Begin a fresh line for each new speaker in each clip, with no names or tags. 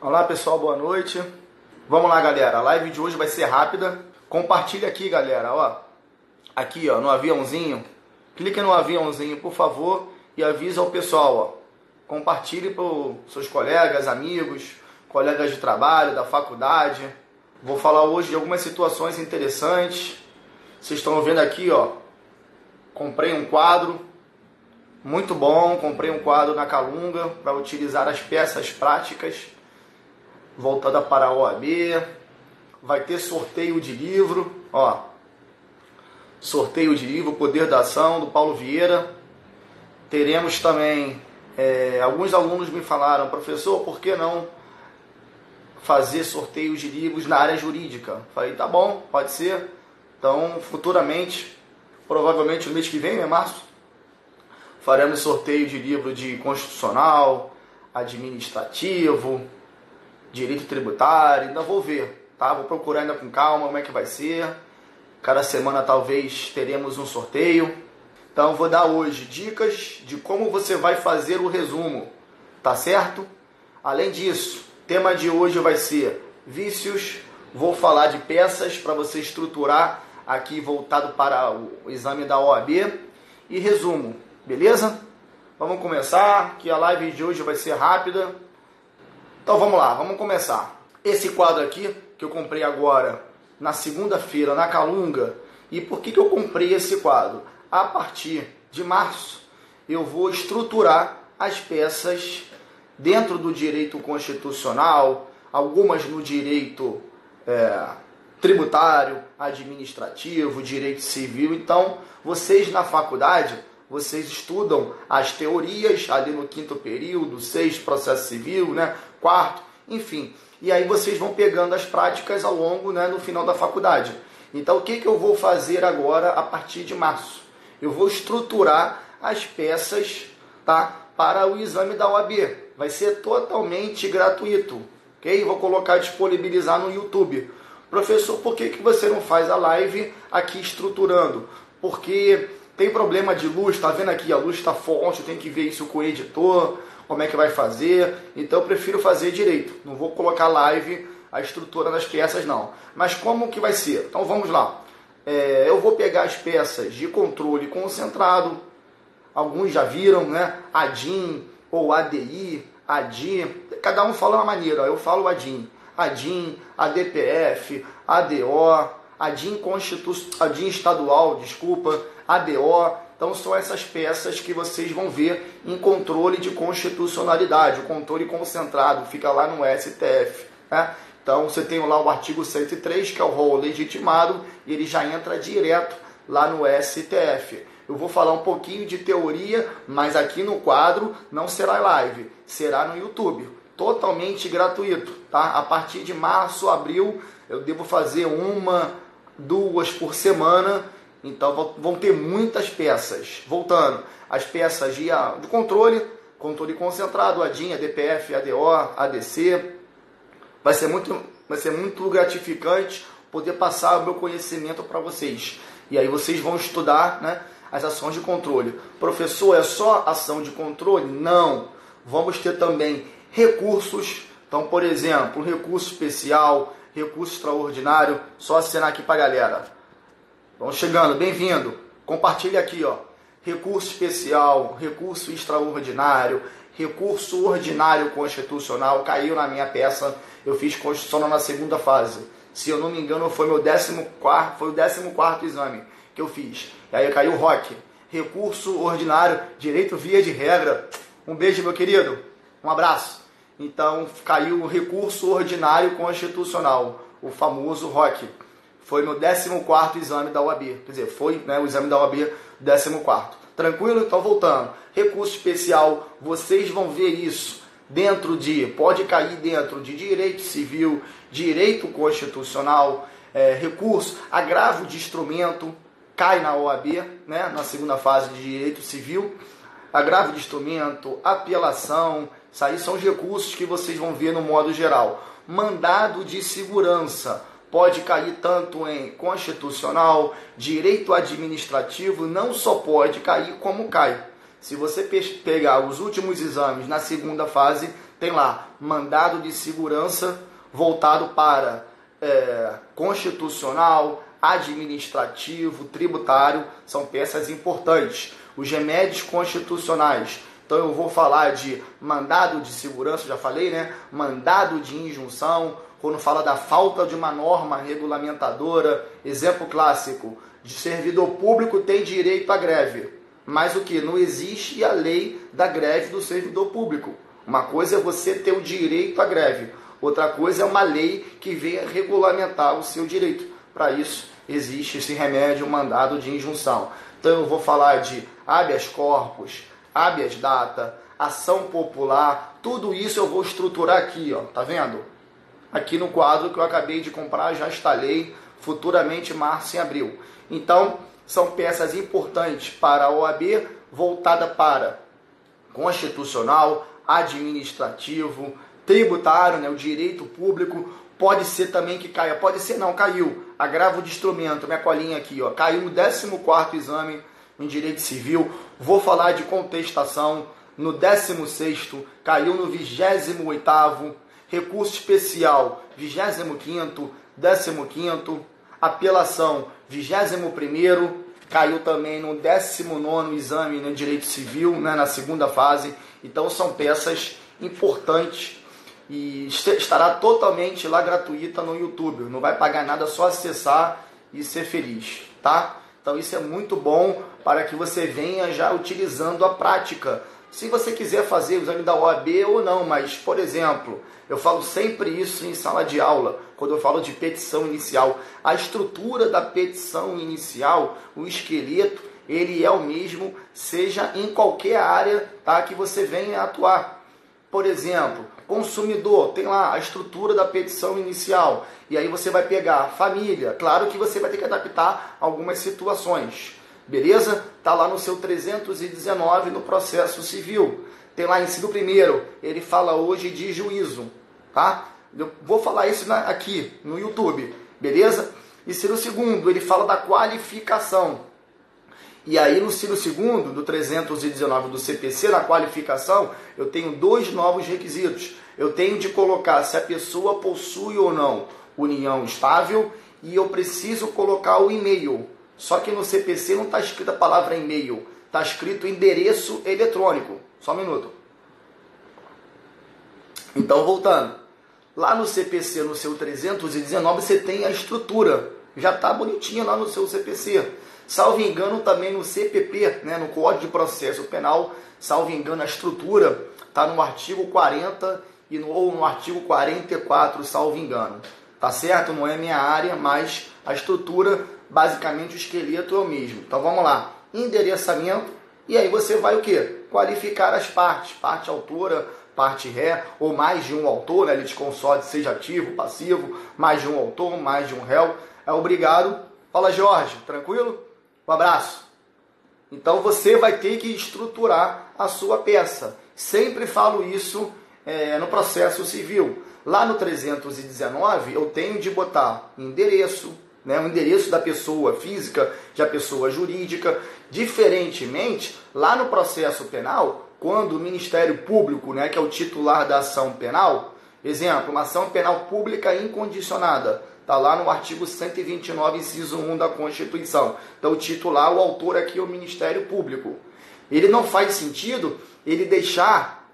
Olá pessoal, boa noite. Vamos lá, galera. A live de hoje vai ser rápida. Compartilha aqui, galera, ó. Aqui, ó, no aviãozinho. Clique no aviãozinho, por favor, e avisa ao pessoal, ó. Compartilhe para seus colegas, amigos, colegas de trabalho, da faculdade. Vou falar hoje de algumas situações interessantes. Vocês estão vendo aqui, ó. Comprei um quadro muito bom. Comprei um quadro na Calunga para utilizar as peças práticas voltada para a OAB. Vai ter sorteio de livro, ó. Sorteio de livro Poder da Ação do Paulo Vieira. Teremos também é, alguns alunos me falaram, professor, por que não fazer sorteios de livros na área jurídica? Falei, tá bom, pode ser. Então, futuramente, provavelmente no mês que vem, é março, faremos sorteio de livro de constitucional, administrativo, direito tributário, ainda vou ver, tá? Vou procurar ainda com calma como é que vai ser. Cada semana talvez teremos um sorteio. Então vou dar hoje dicas de como você vai fazer o resumo, tá certo? Além disso, tema de hoje vai ser vícios. Vou falar de peças para você estruturar aqui voltado para o exame da OAB e resumo, beleza? Vamos começar, que a live de hoje vai ser rápida então vamos lá, vamos começar. Esse quadro aqui que eu comprei agora na segunda-feira na Calunga. E por que, que eu comprei esse quadro? A partir de março eu vou estruturar as peças dentro do direito constitucional, algumas no direito é, tributário, administrativo, direito civil. Então, vocês na faculdade, vocês estudam as teorias ali no quinto período, seis processo civil, né? Quarto, enfim. E aí vocês vão pegando as práticas ao longo, né, no final da faculdade. Então o que, que eu vou fazer agora a partir de março? Eu vou estruturar as peças tá, para o exame da OAB. Vai ser totalmente gratuito. ok? Vou colocar, disponibilizar no YouTube. Professor, por que, que você não faz a live aqui estruturando? Porque tem problema de luz, tá vendo aqui? A luz está forte, tem que ver isso com o editor como é que vai fazer. Então eu prefiro fazer direito. Não vou colocar live a estrutura das peças não. Mas como que vai ser? Então vamos lá. É, eu vou pegar as peças de controle concentrado. Alguns já viram, né? ADIM ou ADI, ADI. Cada um fala uma maneira. Eu falo ADIM. ADIM, ADPF, ADO, ADIM, Constitu... ADIM estadual, desculpa, ADO, então são essas peças que vocês vão ver em controle de constitucionalidade, o controle concentrado, fica lá no STF. Né? Então você tem lá o artigo 103, que é o rol legitimado, e ele já entra direto lá no STF. Eu vou falar um pouquinho de teoria, mas aqui no quadro não será live, será no YouTube, totalmente gratuito, tá? A partir de março, abril, eu devo fazer uma, duas por semana então vão ter muitas peças. Voltando, as peças de, de controle, controle concentrado, ADIN, ADPF, ADO, ADC. Vai ser muito, vai ser muito gratificante poder passar o meu conhecimento para vocês. E aí vocês vão estudar né, as ações de controle. Professor, é só ação de controle? Não. Vamos ter também recursos. Então, por exemplo, recurso especial, recurso extraordinário. Só assinar aqui para a galera Vamos chegando, bem-vindo. Compartilhe aqui, ó. Recurso especial, recurso extraordinário, recurso ordinário constitucional. Caiu na minha peça. Eu fiz constitucional na segunda fase. Se eu não me engano, foi meu 14, foi o 14 exame que eu fiz. E aí caiu o ROC. Recurso ordinário, direito via de regra. Um beijo, meu querido. Um abraço. Então, caiu o recurso ordinário constitucional, o famoso ROC foi no 14 exame da UAB. Quer dizer, foi né, o exame da UAB 14. Tranquilo? Então, voltando. Recurso especial, vocês vão ver isso dentro de, pode cair dentro de direito civil, direito constitucional, é, recurso, agravo de instrumento, cai na OAB, né, na segunda fase de direito civil, agravo de instrumento, apelação, isso aí são os recursos que vocês vão ver no modo geral. Mandado de segurança, pode cair tanto em constitucional, direito administrativo, não só pode cair como cai. Se você pegar os últimos exames na segunda fase, tem lá mandado de segurança voltado para é, constitucional, administrativo, tributário, são peças importantes. Os remédios constitucionais. Então eu vou falar de mandado de segurança, já falei, né? Mandado de injunção, quando fala da falta de uma norma regulamentadora, exemplo clássico, de servidor público tem direito à greve. Mas o que? Não existe a lei da greve do servidor público. Uma coisa é você ter o direito à greve, outra coisa é uma lei que venha regulamentar o seu direito. Para isso, existe esse remédio, mandado de injunção. Então, eu vou falar de habeas corpus, habeas data, ação popular, tudo isso eu vou estruturar aqui, ó, tá vendo? Aqui no quadro que eu acabei de comprar, já instalei, futuramente março e abril. Então, são peças importantes para a OAB, voltada para constitucional, administrativo, tributário, né, o direito público, pode ser também que caia, pode ser não, caiu, agravo de instrumento, minha colinha aqui, ó, caiu no 14º exame em direito civil, vou falar de contestação, no 16º, caiu no 28º, recurso especial, 25º, 15º, apelação, 21º, caiu também no 19º exame no direito civil, né, na segunda fase, então são peças importantes e estará totalmente lá gratuita no YouTube. Não vai pagar nada, só acessar e ser feliz, tá? Então isso é muito bom para que você venha já utilizando a prática. Se você quiser fazer o exame da OAB ou não, mas por exemplo, eu falo sempre isso em sala de aula, quando eu falo de petição inicial. A estrutura da petição inicial, o esqueleto, ele é o mesmo, seja em qualquer área tá, que você venha atuar. Por exemplo, consumidor, tem lá a estrutura da petição inicial. E aí você vai pegar família. Claro que você vai ter que adaptar algumas situações. Beleza? Tá lá no seu 319 no processo civil. Tem lá inciso primeiro, ele fala hoje de juízo, tá? Eu vou falar isso aqui no YouTube, beleza? Inciso segundo, ele fala da qualificação. E aí no Ciro segundo, do 319 do CPC, na qualificação, eu tenho dois novos requisitos. Eu tenho de colocar se a pessoa possui ou não união estável e eu preciso colocar o e-mail. Só que no CPC não está escrita a palavra e-mail, está escrito endereço eletrônico. Só um minuto. Então, voltando. Lá no CPC, no seu 319, você tem a estrutura. Já está bonitinha lá no seu CPC. Salvo engano, também no CPP, né, no Código de Processo Penal, salvo engano, a estrutura está no artigo 40 e no, ou no artigo 44, salvo engano. Tá certo? Não é minha área, mas a estrutura, basicamente o esqueleto é o mesmo. Então vamos lá. Endereçamento, e aí você vai o que? Qualificar as partes, parte autora, parte ré, ou mais de um autor, né? consórcio seja ativo, passivo, mais de um autor, mais de um réu. É obrigado. Fala Jorge, tranquilo? Um abraço. Então você vai ter que estruturar a sua peça. Sempre falo isso é, no processo civil. Lá no 319 eu tenho de botar endereço, né, o endereço da pessoa física, da pessoa jurídica. Diferentemente, lá no processo penal, quando o Ministério Público, né, que é o titular da ação penal, exemplo, uma ação penal pública incondicionada, Está lá no artigo 129, inciso 1 da Constituição. Então, o titular, o autor aqui é o Ministério Público. Ele não faz sentido ele deixar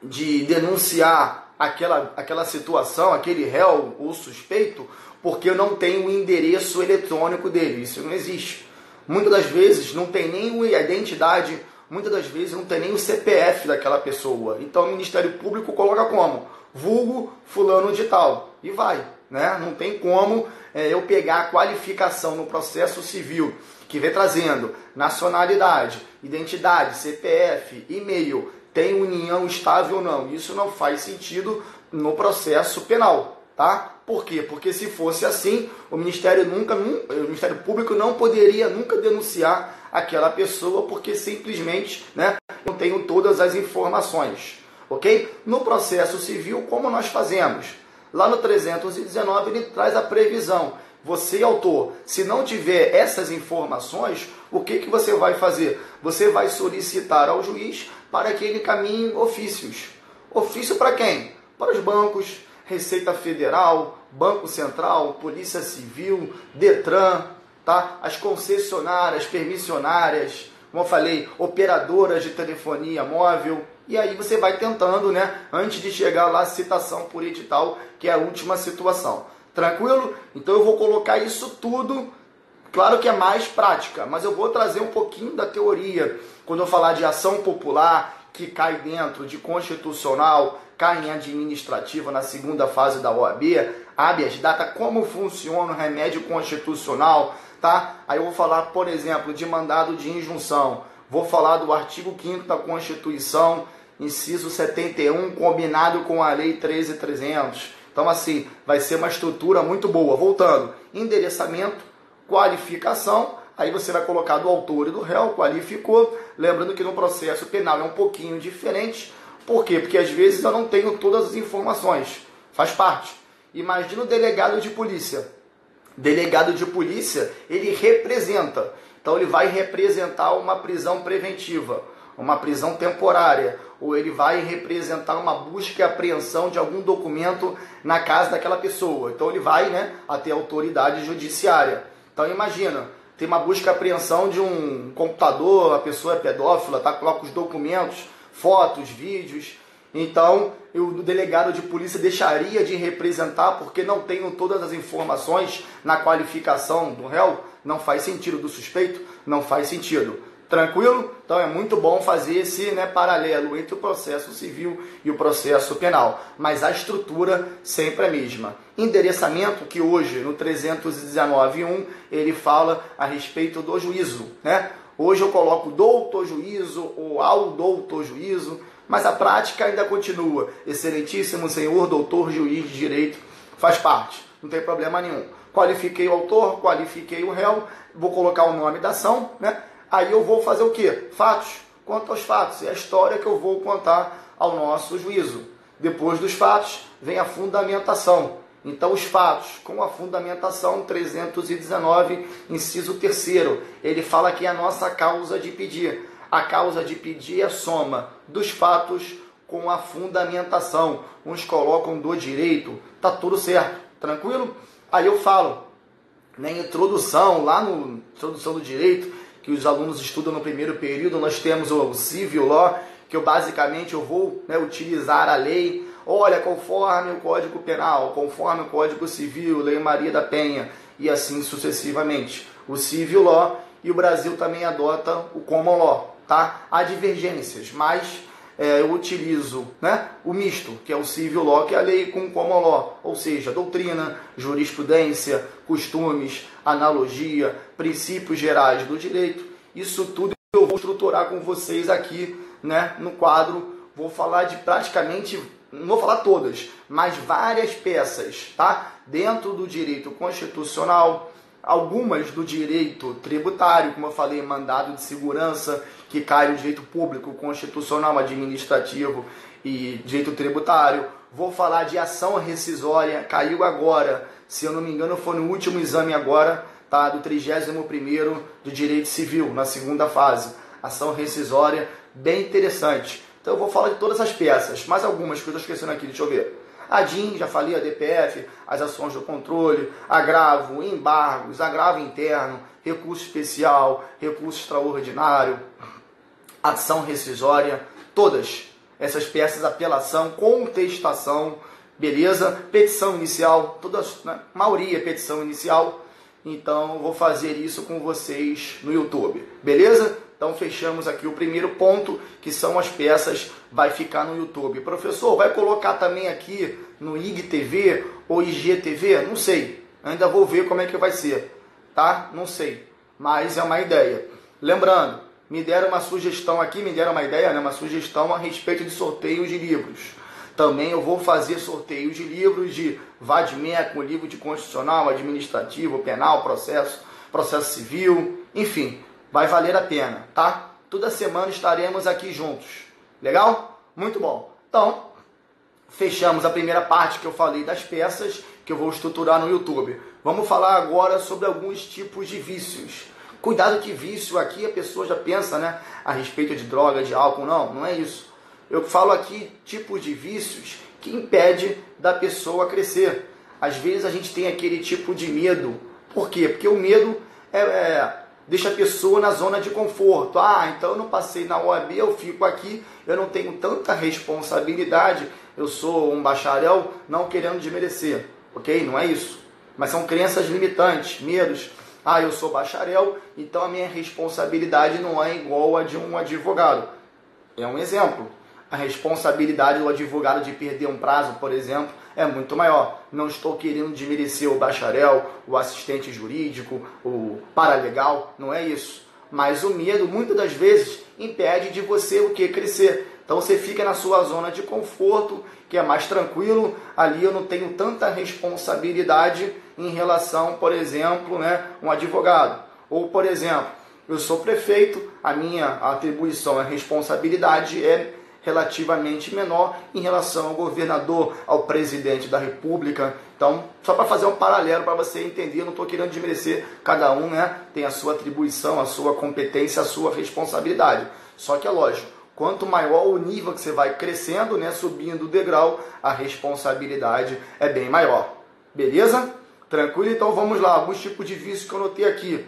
de denunciar aquela, aquela situação, aquele réu ou suspeito, porque eu não tenho o endereço eletrônico dele. Isso não existe. Muitas das vezes não tem nem a identidade, muitas das vezes não tem nem o CPF daquela pessoa. Então o Ministério Público coloca como? Vulgo fulano de tal. E vai. Né? Não tem como é, eu pegar a qualificação no processo civil que vem trazendo nacionalidade, identidade, CPF, e-mail, tem união estável ou não. Isso não faz sentido no processo penal, tá? Por quê? Porque se fosse assim, o Ministério nunca, o Ministério Público não poderia nunca denunciar aquela pessoa porque simplesmente, né, não tenho todas as informações, ok? No processo civil, como nós fazemos? Lá no 319 ele traz a previsão. Você, autor, se não tiver essas informações, o que, que você vai fazer? Você vai solicitar ao juiz para que ele caminhe ofícios. Ofício para quem? Para os bancos, Receita Federal, Banco Central, Polícia Civil, Detran, tá? As concessionárias, permissionárias, como eu falei, operadoras de telefonia móvel. E aí você vai tentando, né? Antes de chegar lá, citação por edital, que é a última situação. Tranquilo? Então eu vou colocar isso tudo. Claro que é mais prática, mas eu vou trazer um pouquinho da teoria. Quando eu falar de ação popular, que cai dentro de constitucional, cai em administrativa na segunda fase da OAB, habeas data como funciona o remédio constitucional, tá? Aí eu vou falar, por exemplo, de mandado de injunção. Vou falar do artigo 5 da Constituição, inciso 71, combinado com a Lei 13300. Então, assim, vai ser uma estrutura muito boa. Voltando, endereçamento, qualificação, aí você vai colocar do autor e do réu, qualificou. Lembrando que no processo penal é um pouquinho diferente. Por quê? Porque às vezes eu não tenho todas as informações. Faz parte. Imagina o delegado de polícia. Delegado de polícia, ele representa. Então ele vai representar uma prisão preventiva, uma prisão temporária, ou ele vai representar uma busca e apreensão de algum documento na casa daquela pessoa. Então ele vai né, até a autoridade judiciária. Então imagina, tem uma busca e apreensão de um computador, a pessoa é pedófila, tá? coloca os documentos, fotos, vídeos. Então, o delegado de polícia deixaria de representar porque não tenho todas as informações na qualificação do réu? Não faz sentido do suspeito? Não faz sentido. Tranquilo? Então é muito bom fazer esse né, paralelo entre o processo civil e o processo penal. Mas a estrutura sempre é a mesma. Endereçamento, que hoje no 319.1 ele fala a respeito do juízo. Né? Hoje eu coloco doutor juízo ou ao doutor juízo, mas a prática ainda continua. Excelentíssimo senhor doutor juiz de direito faz parte, não tem problema nenhum. Qualifiquei o autor, qualifiquei o réu, vou colocar o nome da ação, né? Aí eu vou fazer o quê? Fatos. Quanto aos fatos, é a história que eu vou contar ao nosso juízo. Depois dos fatos, vem a fundamentação. Então, os fatos, com a fundamentação 319, inciso 3, ele fala que é a nossa causa de pedir. A causa de pedir é a soma dos fatos com a fundamentação. Uns colocam do direito, tá tudo certo, tranquilo? Aí eu falo, na introdução, lá no introdução do direito, que os alunos estudam no primeiro período, nós temos o civil law, que eu basicamente eu vou né, utilizar a lei, olha, conforme o Código Penal, conforme o Código Civil, Lei Maria da Penha, e assim sucessivamente. O civil law e o Brasil também adota o common law, tá? Há divergências, mas é, eu utilizo né, o misto, que é o civil law, que é a lei com o common law, ou seja, doutrina, jurisprudência, costumes, analogia, princípios gerais do direito. Isso tudo eu vou estruturar com vocês aqui né, no quadro. Vou falar de praticamente, não vou falar todas, mas várias peças, tá? Dentro do direito constitucional, algumas do direito tributário, como eu falei, mandado de segurança, que cai no direito público, constitucional, administrativo e direito tributário. Vou falar de ação rescisória, caiu agora, se eu não me engano, foi no último exame agora, tá, do 31º do direito civil, na segunda fase. Ação rescisória, bem interessante. Então eu vou falar de todas as peças, mais algumas que eu estou esquecendo aqui, deixa eu ver. A DIN, já falei, a DPF, as ações do controle, agravo, embargos, agravo interno, recurso especial, recurso extraordinário, ação rescisória, todas essas peças, apelação, contestação, beleza? Petição inicial, todas, né? maioria petição inicial. Então vou fazer isso com vocês no YouTube, beleza? Então fechamos aqui o primeiro ponto, que são as peças, vai ficar no YouTube. Professor, vai colocar também aqui no IGTV ou IGTV? Não sei. Ainda vou ver como é que vai ser, tá? Não sei. Mas é uma ideia. Lembrando, me deram uma sugestão aqui, me deram uma ideia, né? uma sugestão a respeito de sorteios de livros. Também eu vou fazer sorteios de livros de VADMEC, livro de constitucional, administrativo, penal, processo, processo civil, enfim, vai valer a pena, tá? Toda semana estaremos aqui juntos. Legal? Muito bom. Então, fechamos a primeira parte que eu falei das peças que eu vou estruturar no YouTube. Vamos falar agora sobre alguns tipos de vícios. Cuidado que vício aqui a pessoa já pensa, né, a respeito de droga, de álcool, não, não é isso. Eu falo aqui tipos de vícios que impede da pessoa crescer. Às vezes a gente tem aquele tipo de medo. Por quê? Porque o medo é, é, deixa a pessoa na zona de conforto. Ah, então eu não passei na OAB, eu fico aqui, eu não tenho tanta responsabilidade, eu sou um bacharel não querendo desmerecer. Ok? Não é isso. Mas são crenças limitantes, medos. Ah, eu sou bacharel, então a minha responsabilidade não é igual a de um advogado. É um exemplo. A responsabilidade do advogado de perder um prazo, por exemplo, é muito maior. Não estou querendo desmerecer o bacharel, o assistente jurídico, o paralegal, não é isso. Mas o medo, muitas das vezes, impede de você o que crescer. Então você fica na sua zona de conforto, que é mais tranquilo. Ali eu não tenho tanta responsabilidade em relação, por exemplo, né, um advogado. Ou, por exemplo, eu sou prefeito, a minha atribuição, a responsabilidade é relativamente menor em relação ao governador, ao presidente da república. Então, só para fazer um paralelo para você entender, não estou querendo desmerecer, cada um né, tem a sua atribuição, a sua competência, a sua responsabilidade. Só que é lógico, quanto maior o nível que você vai crescendo, né, subindo o degrau, a responsabilidade é bem maior. Beleza? Tranquilo? Então vamos lá, alguns tipos de vícios que eu notei aqui.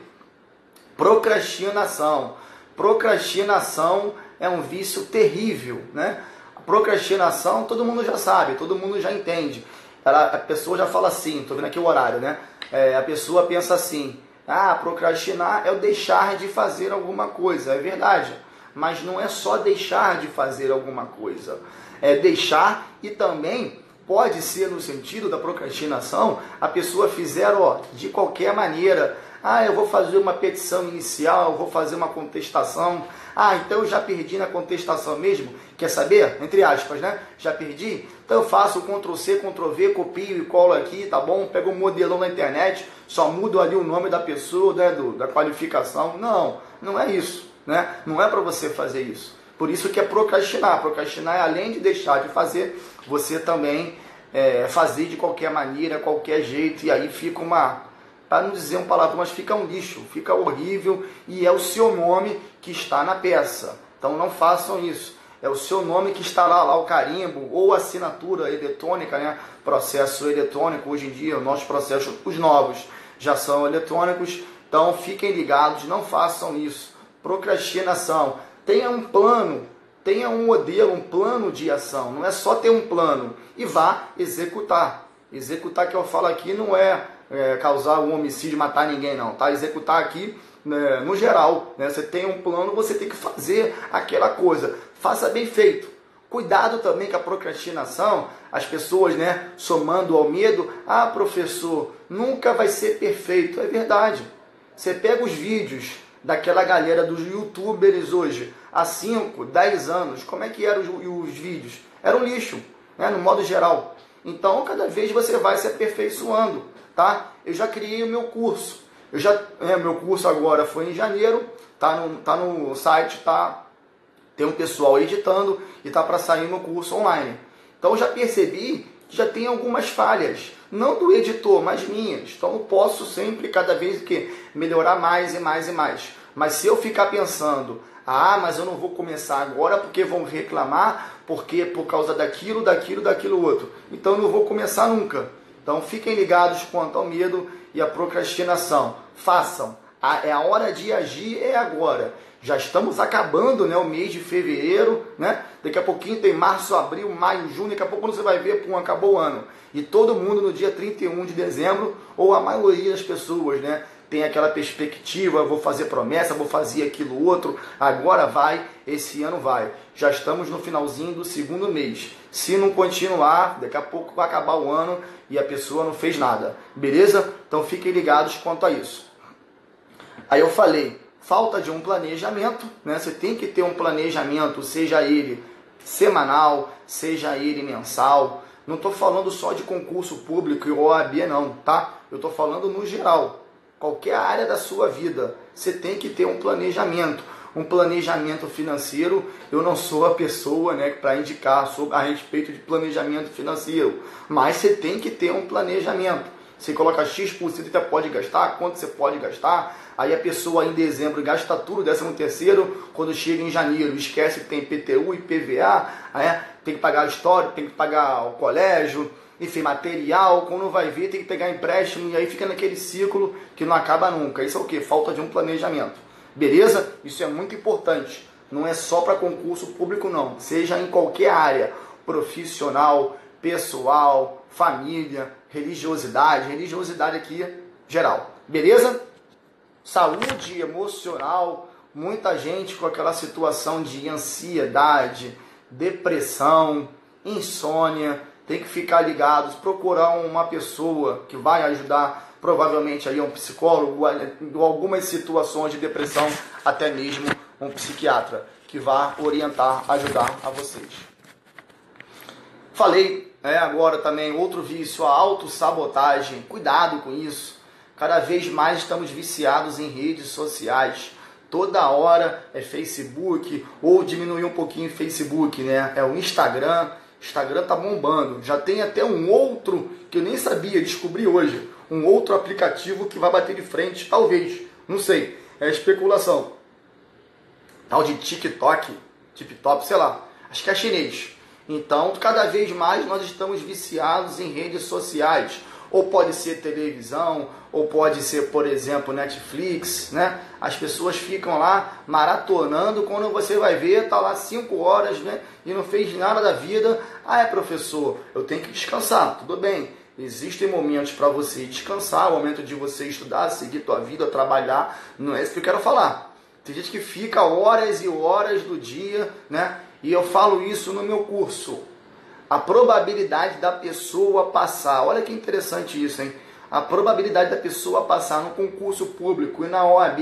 Procrastinação. Procrastinação é um vício terrível, né? A procrastinação todo mundo já sabe, todo mundo já entende. Ela, a pessoa já fala assim, tô vendo aqui o horário, né? É, a pessoa pensa assim, ah, procrastinar é o deixar de fazer alguma coisa, é verdade. Mas não é só deixar de fazer alguma coisa, é deixar e também pode ser no sentido da procrastinação, a pessoa fizer ó, de qualquer maneira. Ah, eu vou fazer uma petição inicial, vou fazer uma contestação, ah, então eu já perdi na contestação mesmo? Quer saber? Entre aspas, né? Já perdi? Então eu faço Ctrl C, Ctrl V, copio e colo aqui, tá bom? Pego um modelão na internet, só mudo ali o nome da pessoa, né? Do, da qualificação. Não, não é isso, né? Não é para você fazer isso. Por isso que é procrastinar. Procrastinar é além de deixar de fazer, você também é, fazer de qualquer maneira, qualquer jeito, e aí fica uma para não dizer um palavrão, mas fica um lixo, fica horrível e é o seu nome que está na peça. Então não façam isso. É o seu nome que estará lá o carimbo ou assinatura eletrônica, né? Processo eletrônico hoje em dia, nossos processos, os novos já são eletrônicos. Então fiquem ligados, não façam isso. Procrastinação. Tenha um plano, tenha um modelo, um plano de ação. Não é só ter um plano e vá executar. Executar que eu falo aqui não é é, causar um homicídio, matar ninguém, não, tá? Executar aqui né, no geral, né? Você tem um plano, você tem que fazer aquela coisa. Faça bem feito. Cuidado também com a procrastinação, as pessoas, né, somando ao medo, ah, professor, nunca vai ser perfeito. É verdade. Você pega os vídeos daquela galera dos youtubers hoje, há 5, 10 anos, como é que eram os, os vídeos? Era um lixo, né, no modo geral. Então, cada vez você vai se aperfeiçoando tá? Eu já criei o meu curso. Eu já, é, meu curso agora foi em janeiro, tá no, tá no site, tá tem um pessoal editando e tá para sair no curso online. Então já percebi que já tem algumas falhas, não do editor, mas minhas. Então eu posso sempre cada vez que melhorar mais e mais e mais. Mas se eu ficar pensando, ah, mas eu não vou começar agora porque vão reclamar, porque por causa daquilo, daquilo, daquilo outro. Então eu não vou começar nunca. Então fiquem ligados quanto ao medo e à procrastinação. Façam. é a hora de agir é agora. Já estamos acabando né, o mês de fevereiro, né? Daqui a pouquinho tem março, abril, maio, junho, daqui a pouco você vai ver, pum, acabou o ano. E todo mundo no dia 31 de dezembro, ou a maioria das pessoas, né? Tem aquela perspectiva, vou fazer promessa, vou fazer aquilo outro, agora vai, esse ano vai. Já estamos no finalzinho do segundo mês. Se não continuar, daqui a pouco vai acabar o ano e a pessoa não fez nada. Beleza? Então fiquem ligados quanto a isso. Aí eu falei, falta de um planejamento, né? Você tem que ter um planejamento, seja ele semanal, seja ele mensal. Não estou falando só de concurso público e OAB não, tá? Eu estou falando no geral qualquer área da sua vida, você tem que ter um planejamento. Um planejamento financeiro, eu não sou a pessoa né, para indicar sobre, a respeito de planejamento financeiro, mas você tem que ter um planejamento. Você coloca X por cento você pode gastar, quanto você pode gastar. Aí a pessoa em dezembro gasta tudo, décimo terceiro, quando chega em janeiro esquece que tem PTU e PVA, né? tem que pagar a história, tem que pagar o colégio, enfim, material, quando vai ver tem que pegar empréstimo e aí fica naquele ciclo que não acaba nunca. Isso é o que? Falta de um planejamento. Beleza? Isso é muito importante. Não é só para concurso público não, seja em qualquer área, profissional, pessoal, família, religiosidade, religiosidade aqui geral. Beleza? Saúde emocional, muita gente com aquela situação de ansiedade, depressão, insônia, tem que ficar ligados, procurar uma pessoa que vai ajudar, provavelmente aí um psicólogo, ou algumas situações de depressão, até mesmo um psiquiatra que vá orientar, ajudar a vocês. Falei é, agora também outro vício, a autossabotagem. Cuidado com isso. Cada vez mais estamos viciados em redes sociais. Toda hora é Facebook ou diminuir um pouquinho o Facebook, né? É o Instagram. Instagram tá bombando. Já tem até um outro que eu nem sabia, descobri hoje. Um outro aplicativo que vai bater de frente, talvez. Não sei. É especulação. Tal de TikTok, TikTok, sei lá. Acho que é chinês. Então, cada vez mais nós estamos viciados em redes sociais. Ou pode ser televisão, ou pode ser, por exemplo, Netflix, né? As pessoas ficam lá maratonando, quando você vai ver, tá lá 5 horas, né? E não fez nada da vida. Ah, é professor, eu tenho que descansar. Tudo bem. Existem momentos para você descansar, o momento de você estudar, seguir tua vida, trabalhar. Não é isso que eu quero falar. Tem gente que fica horas e horas do dia, né? E eu falo isso no meu curso. A probabilidade da pessoa passar, olha que interessante isso, hein? A probabilidade da pessoa passar no concurso público e na OAB,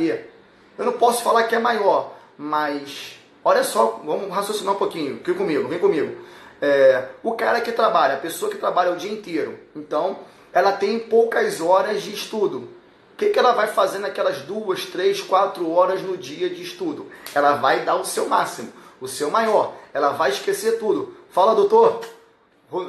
eu não posso falar que é maior, mas olha só, vamos raciocinar um pouquinho, vem comigo, vem comigo. É, o cara que trabalha, a pessoa que trabalha o dia inteiro, então ela tem poucas horas de estudo. O que, que ela vai fazer naquelas duas, três, quatro horas no dia de estudo? Ela vai dar o seu máximo o seu maior. Ela vai esquecer tudo. Fala, doutor.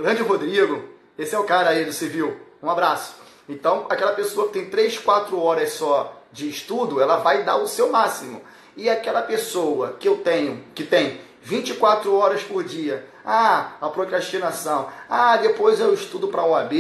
Grande Rodrigo. Esse é o cara aí do civil. Um abraço. Então, aquela pessoa que tem 3, 4 horas só de estudo, ela vai dar o seu máximo. E aquela pessoa que eu tenho, que tem 24 horas por dia, ah, a procrastinação. Ah, depois eu estudo para a OAB,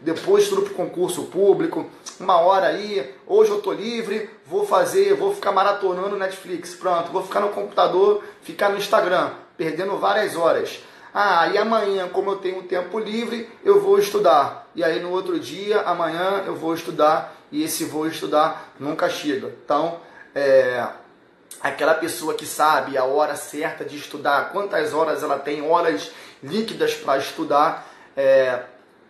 depois estudo para o concurso público, uma hora aí, hoje eu tô livre, vou fazer, vou ficar maratonando Netflix, pronto, vou ficar no computador, ficar no Instagram, perdendo várias horas. Ah, e amanhã, como eu tenho tempo livre, eu vou estudar. E aí no outro dia, amanhã eu vou estudar e esse vou estudar nunca chega. Então, é, aquela pessoa que sabe a hora certa de estudar, quantas horas ela tem, horas líquidas para estudar, é,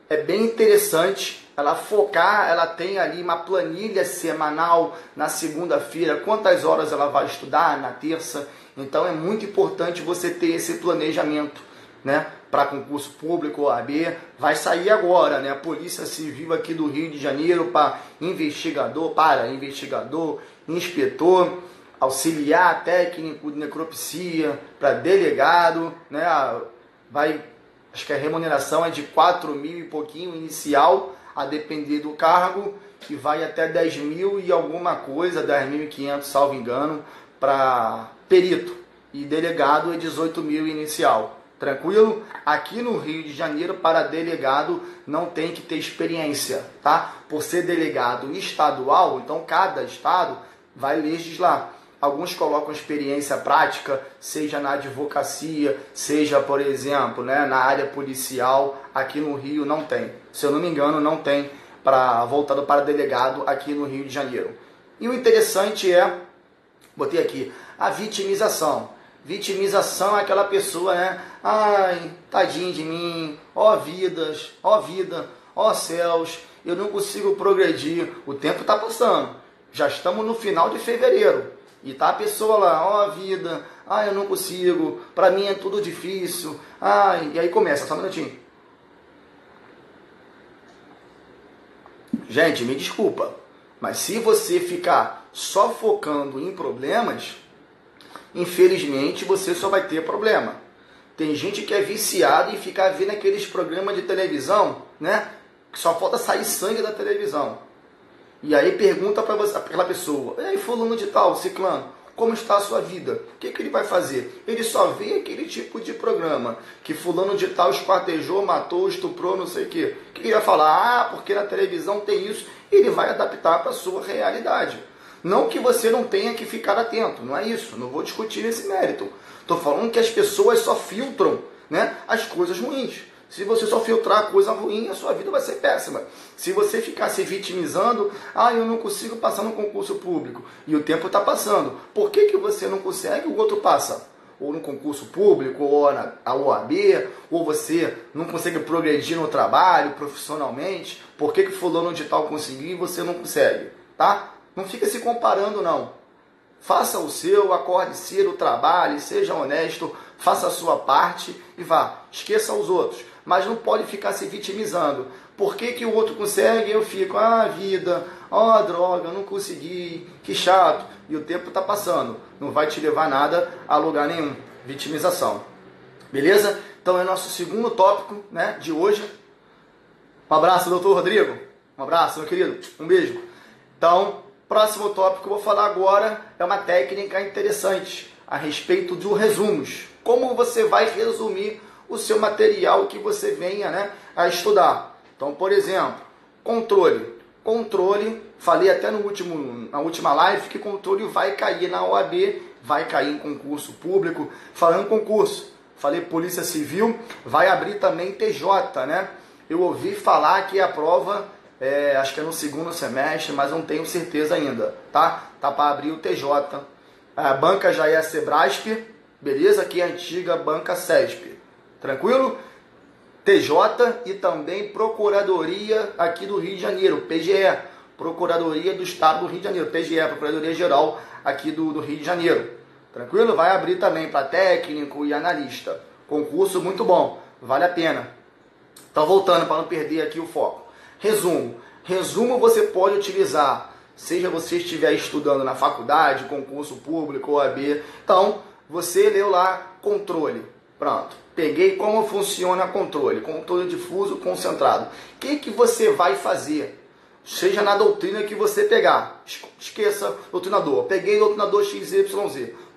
é bem interessante ela focar, ela tem ali uma planilha semanal na segunda-feira, quantas horas ela vai estudar na terça. Então é muito importante você ter esse planejamento, né? Para concurso público, OAB, vai sair agora, né? Polícia Civil aqui do Rio de Janeiro para investigador, para investigador, inspetor, auxiliar técnico de necropsia, para delegado, né? Vai, acho que a remuneração é de 4 mil e pouquinho inicial a depender do cargo, que vai até 10 mil e alguma coisa, 10.500, salvo engano, para perito. E delegado é 18 mil inicial. Tranquilo? Aqui no Rio de Janeiro, para delegado, não tem que ter experiência, tá? Por ser delegado estadual, então cada estado vai legislar. Alguns colocam experiência prática, seja na advocacia, seja, por exemplo, né, na área policial. Aqui no Rio não tem. Se eu não me engano, não tem para voltado para delegado aqui no Rio de Janeiro. E o interessante é, botei aqui, a vitimização. Vitimização é aquela pessoa, né? Ai, tadinho de mim, ó vidas, ó vida, ó céus, eu não consigo progredir. O tempo está passando. Já estamos no final de fevereiro. E tá a pessoa lá, ó vida, ah, eu não consigo, para mim é tudo difícil. Ai, e aí começa, só um minutinho. Gente, me desculpa, mas se você ficar só focando em problemas, infelizmente você só vai ter problema. Tem gente que é viciada em ficar vendo aqueles programas de televisão, né? que só falta sair sangue da televisão. E aí pergunta para aquela pessoa, e aí fulano de tal, ciclano, como está a sua vida? O que, que ele vai fazer? Ele só vê aquele tipo de programa, que fulano de tal esquartejou, matou, estuprou, não sei o quê. O que ele vai falar? Ah, porque na televisão tem isso. Ele vai adaptar para a sua realidade. Não que você não tenha que ficar atento, não é isso. Não vou discutir esse mérito. Estou falando que as pessoas só filtram né, as coisas ruins. Se você só filtrar coisa ruim, a sua vida vai ser péssima. Se você ficar se vitimizando, ah, eu não consigo passar no concurso público, e o tempo está passando, por que, que você não consegue, o outro passa? Ou no concurso público, ou na OAB, ou você não consegue progredir no trabalho, profissionalmente, por que, que fulano de tal conseguiu e você não consegue? Tá? Não fica se comparando, não. Faça o seu, acorde cedo, trabalhe, seja honesto, faça a sua parte e vá. Esqueça os outros mas não pode ficar se vitimizando. Por que, que o outro consegue e eu fico, ah, vida, oh, droga, não consegui, que chato. E o tempo está passando, não vai te levar nada a lugar nenhum. Vitimização. Beleza? Então é nosso segundo tópico né, de hoje. Um abraço, doutor Rodrigo. Um abraço, meu querido. Um beijo. Então, próximo tópico que eu vou falar agora é uma técnica interessante a respeito dos resumos. Como você vai resumir o seu material que você venha né, a estudar. Então, por exemplo, controle. Controle, falei até no último, na última live que controle vai cair na OAB, vai cair em concurso público. Falando concurso, falei Polícia Civil, vai abrir também TJ, né? Eu ouvi falar que a prova, é, acho que é no segundo semestre, mas não tenho certeza ainda, tá? Tá para abrir o TJ. A banca já é a Sebrasp, beleza? Que é a antiga banca SESP. Tranquilo? TJ e também Procuradoria aqui do Rio de Janeiro, PGE, Procuradoria do Estado do Rio de Janeiro, PGE, Procuradoria Geral aqui do, do Rio de Janeiro. Tranquilo? Vai abrir também para técnico e analista. Concurso muito bom, vale a pena. Então, voltando para não perder aqui o foco. Resumo. Resumo você pode utilizar, seja você estiver estudando na faculdade, concurso público, OAB. Então, você leu lá controle. Pronto Peguei como funciona controle, controle difuso concentrado. O que, que você vai fazer? Seja na doutrina que você pegar. Esqueça doutrinador. Peguei doutrinador XYZ.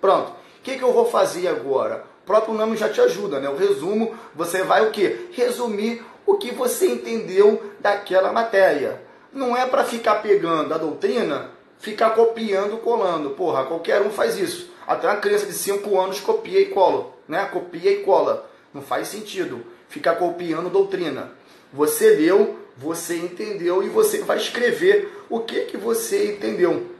Pronto. O que, que eu vou fazer agora? O próprio nome já te ajuda, né? O resumo, você vai o quê? Resumir o que você entendeu daquela matéria. Não é para ficar pegando a doutrina, ficar copiando, colando. Porra, qualquer um faz isso. Até uma criança de 5 anos copia e cola, né? Copia e cola. Não faz sentido ficar copiando doutrina. Você leu, você entendeu e você vai escrever o que, que você entendeu.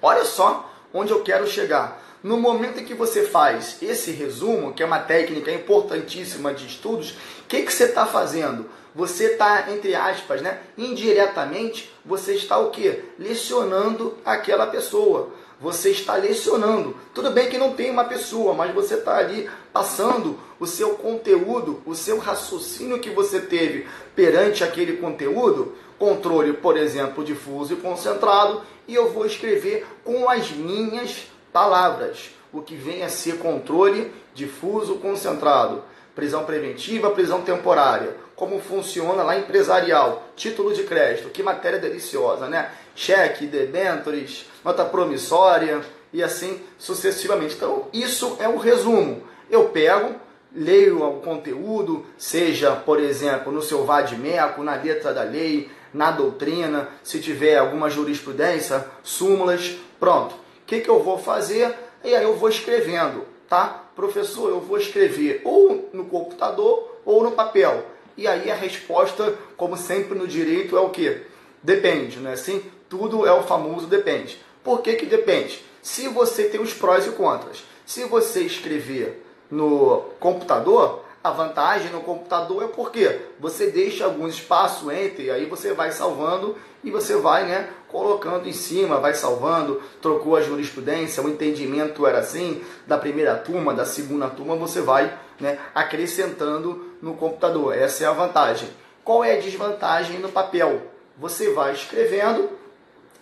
Olha só onde eu quero chegar. No momento em que você faz esse resumo, que é uma técnica importantíssima de estudos, o que, que você está fazendo? Você está, entre aspas, né, indiretamente, você está o quê? Lecionando aquela pessoa você está lecionando. Tudo bem que não tem uma pessoa, mas você está ali passando o seu conteúdo, o seu raciocínio que você teve perante aquele conteúdo, controle, por exemplo, difuso e concentrado, e eu vou escrever com as minhas palavras, o que vem a ser controle difuso concentrado, prisão preventiva, prisão temporária, como funciona lá empresarial, título de crédito, que matéria deliciosa, né? Cheque, debentures, nota promissória e assim sucessivamente. Então, isso é o resumo. Eu pego, leio o conteúdo, seja, por exemplo, no seu vadimeco, na letra da lei, na doutrina, se tiver alguma jurisprudência, súmulas, pronto. O que, que eu vou fazer? E aí eu vou escrevendo, tá? Professor, eu vou escrever ou no computador ou no papel. E aí a resposta, como sempre no direito, é o que? Depende, não é assim? Tudo é o famoso depende. Por que, que depende? Se você tem os prós e contras. Se você escrever no computador, a vantagem no computador é porque você deixa alguns espaços entre, aí você vai salvando e você vai né, colocando em cima, vai salvando, trocou a jurisprudência, o entendimento era assim, da primeira turma, da segunda turma, você vai né, acrescentando no computador. Essa é a vantagem. Qual é a desvantagem no papel? Você vai escrevendo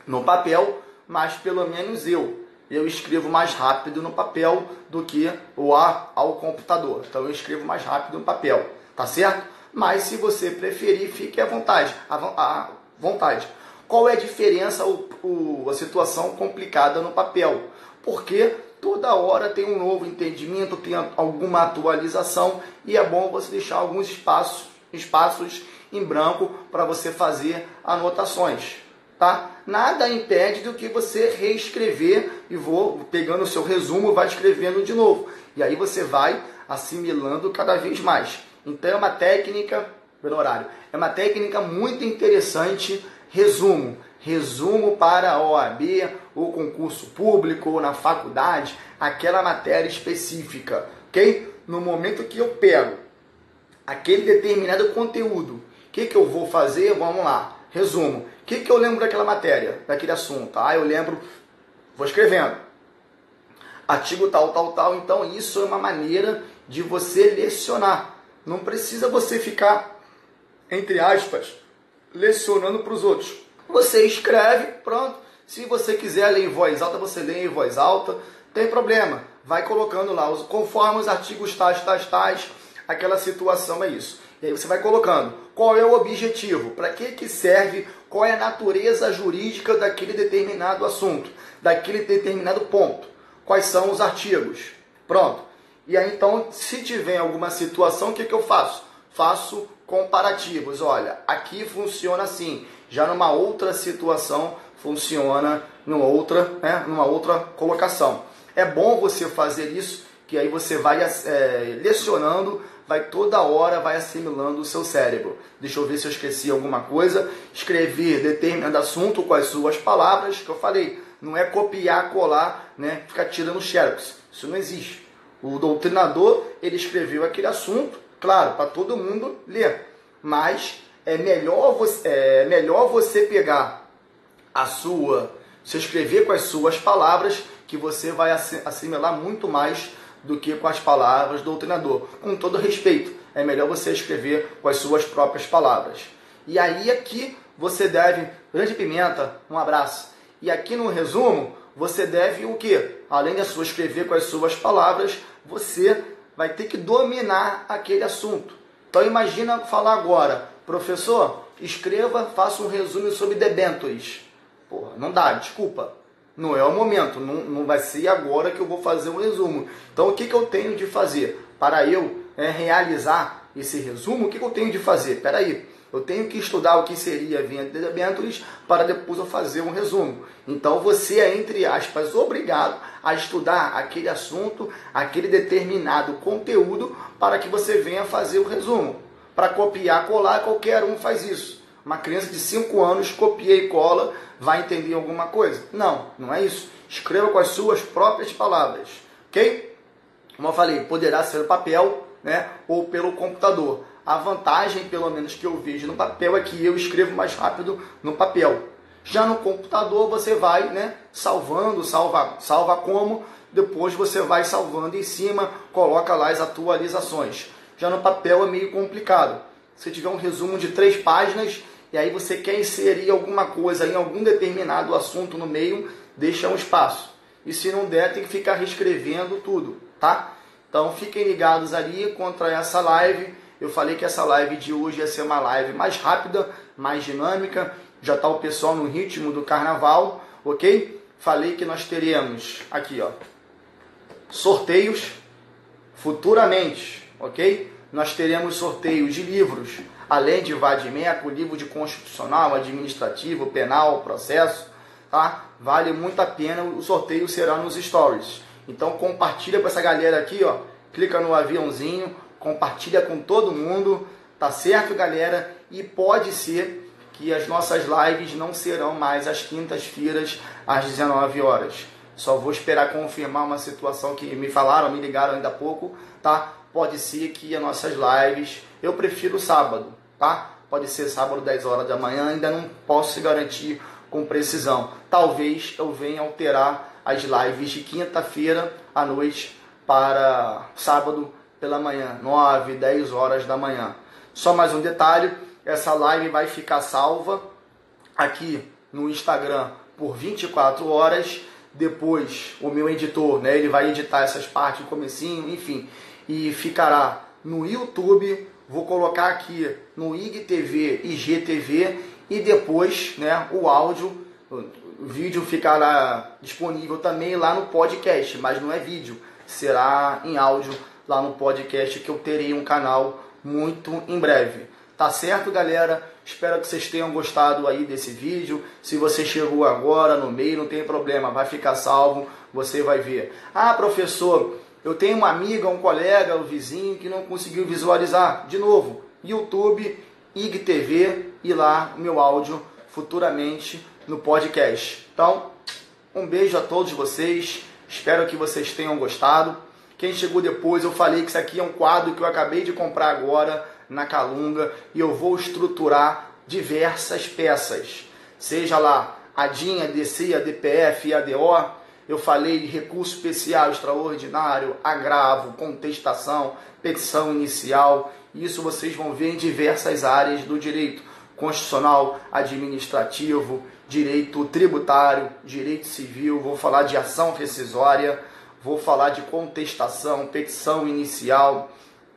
no papel, mas pelo menos eu eu escrevo mais rápido no papel do que o A ao computador. Então eu escrevo mais rápido no papel, tá certo? mas se você preferir, fique à vontade. À vontade. Qual é a diferença, o, o, a situação complicada no papel? Porque toda hora tem um novo entendimento, tem alguma atualização e é bom você deixar alguns espaços, espaços em branco para você fazer anotações. Tá? Nada impede do que você reescrever e vou pegando o seu resumo, vai escrevendo de novo. E aí você vai assimilando cada vez mais. Então é uma técnica, pelo horário, é uma técnica muito interessante. Resumo, resumo para a OAB, ou concurso público, ou na faculdade, aquela matéria específica, ok? No momento que eu pego aquele determinado conteúdo, o que, que eu vou fazer? Vamos lá, resumo. O que, que eu lembro daquela matéria, daquele assunto? Ah, eu lembro, vou escrevendo. Artigo tal, tal, tal. Então, isso é uma maneira de você lecionar. Não precisa você ficar, entre aspas, lecionando para os outros. Você escreve, pronto. Se você quiser ler em voz alta, você lê em voz alta, tem problema. Vai colocando lá, conforme os artigos tais, tais, tais, aquela situação é isso. E aí você vai colocando qual é o objetivo, para que, que serve, qual é a natureza jurídica daquele determinado assunto, daquele determinado ponto, quais são os artigos. Pronto. E aí então, se tiver alguma situação, o que, que eu faço? Faço comparativos. Olha, aqui funciona assim. Já numa outra situação funciona numa outra, né, numa outra colocação. É bom você fazer isso, que aí você vai é, lecionando, vai toda hora, vai assimilando o seu cérebro. Deixa eu ver se eu esqueci alguma coisa. Escrever determinado assunto com as suas palavras, que eu falei. Não é copiar, colar, né, ficar tirando xerox. Isso não existe. O doutrinador, ele escreveu aquele assunto, claro, para todo mundo ler. Mas é melhor você, é melhor você pegar a sua, se escrever com as suas palavras, que você vai assimilar muito mais do que com as palavras do doutrinador. Com todo respeito, é melhor você escrever com as suas próprias palavras. E aí aqui você deve, grande pimenta, um abraço. E aqui no resumo, você deve o que? Além de sua escrever com as suas palavras, você vai ter que dominar aquele assunto. Então imagina falar agora, professor, escreva, faça um resumo sobre debentures. Porra, não dá, desculpa. Não é o momento, não, não vai ser agora que eu vou fazer um resumo. Então o que, que eu tenho de fazer? Para eu é, realizar esse resumo, o que, que eu tenho de fazer? Peraí, eu tenho que estudar o que seria debêntures para depois eu fazer um resumo. Então você é, entre aspas, obrigado a estudar aquele assunto, aquele determinado conteúdo para que você venha fazer o resumo. Para copiar, colar, qualquer um faz isso. Uma criança de 5 anos copia e cola, vai entender alguma coisa? Não, não é isso. Escreva com as suas próprias palavras, ok? Como eu falei, poderá ser o papel né, ou pelo computador. A vantagem, pelo menos que eu vejo no papel, é que eu escrevo mais rápido no papel. Já no computador você vai né, salvando, salva, salva como, depois você vai salvando em cima, coloca lá as atualizações. Já no papel é meio complicado. Se tiver um resumo de três páginas e aí você quer inserir alguma coisa em algum determinado assunto no meio, deixa um espaço. E se não der, tem que ficar reescrevendo tudo, tá? Então fiquem ligados ali contra essa live eu falei que essa live de hoje ia ser uma live mais rápida, mais dinâmica. Já está o pessoal no ritmo do carnaval, ok? Falei que nós teremos aqui, ó, sorteios futuramente, ok? Nós teremos sorteios de livros, além de Vadimeco, livro de constitucional, administrativo, penal, processo, tá? Vale muito a pena, o sorteio será nos stories. Então compartilha com essa galera aqui, ó. Clica no aviãozinho, compartilha com todo mundo, tá certo, galera? E pode ser que as nossas lives não serão mais às quintas-feiras às 19 horas. Só vou esperar confirmar uma situação que me falaram, me ligaram ainda há pouco, tá? Pode ser que as nossas lives, eu prefiro sábado, tá? Pode ser sábado 10 horas da manhã, ainda não posso garantir com precisão. Talvez eu venha alterar as lives de quinta-feira à noite para sábado pela manhã, 9, 10 horas da manhã. Só mais um detalhe, essa live vai ficar salva aqui no Instagram por 24 horas. Depois, o meu editor, né, ele vai editar essas partes, o comecinho, enfim, e ficará no YouTube vou colocar aqui no IGTV e GTV e depois né, o áudio, o vídeo ficará disponível também lá no podcast, mas não é vídeo, será em áudio lá no podcast que eu terei um canal muito em breve. Tá certo, galera? Espero que vocês tenham gostado aí desse vídeo. Se você chegou agora no meio, não tem problema, vai ficar salvo, você vai ver. Ah, professor, eu tenho uma amiga, um colega, um vizinho que não conseguiu visualizar. De novo, YouTube, IGTV e lá o meu áudio futuramente no podcast. Então, um beijo a todos vocês. Espero que vocês tenham gostado. Quem chegou depois, eu falei que isso aqui é um quadro que eu acabei de comprar agora na Calunga e eu vou estruturar diversas peças. Seja lá a DIN, a DC, a DPF a DO, eu falei de recurso especial extraordinário, agravo, contestação, petição inicial. Isso vocês vão ver em diversas áreas do direito constitucional, administrativo, direito tributário, direito civil. Vou falar de ação rescisória, vou falar de contestação, petição inicial,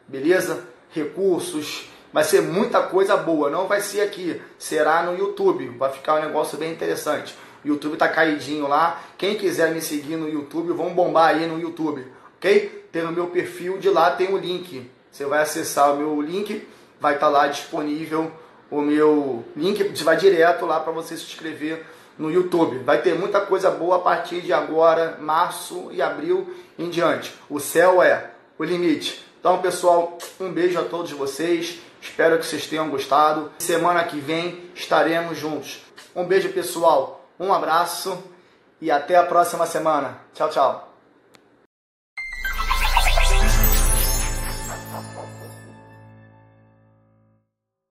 beleza? Recursos. Vai ser muita coisa boa, não vai ser aqui, será no YouTube. Vai ficar um negócio bem interessante. YouTube tá caidinho lá. Quem quiser me seguir no YouTube, vamos bombar aí no YouTube, ok? Tem o meu perfil, de lá tem o link. Você vai acessar o meu link, vai estar tá lá disponível o meu link, vai direto lá para você se inscrever no YouTube. Vai ter muita coisa boa a partir de agora, março e abril em diante. O céu é o limite. Então, pessoal, um beijo a todos vocês. Espero que vocês tenham gostado. Semana que vem estaremos juntos. Um beijo, pessoal. Um abraço e até a próxima semana. Tchau, tchau.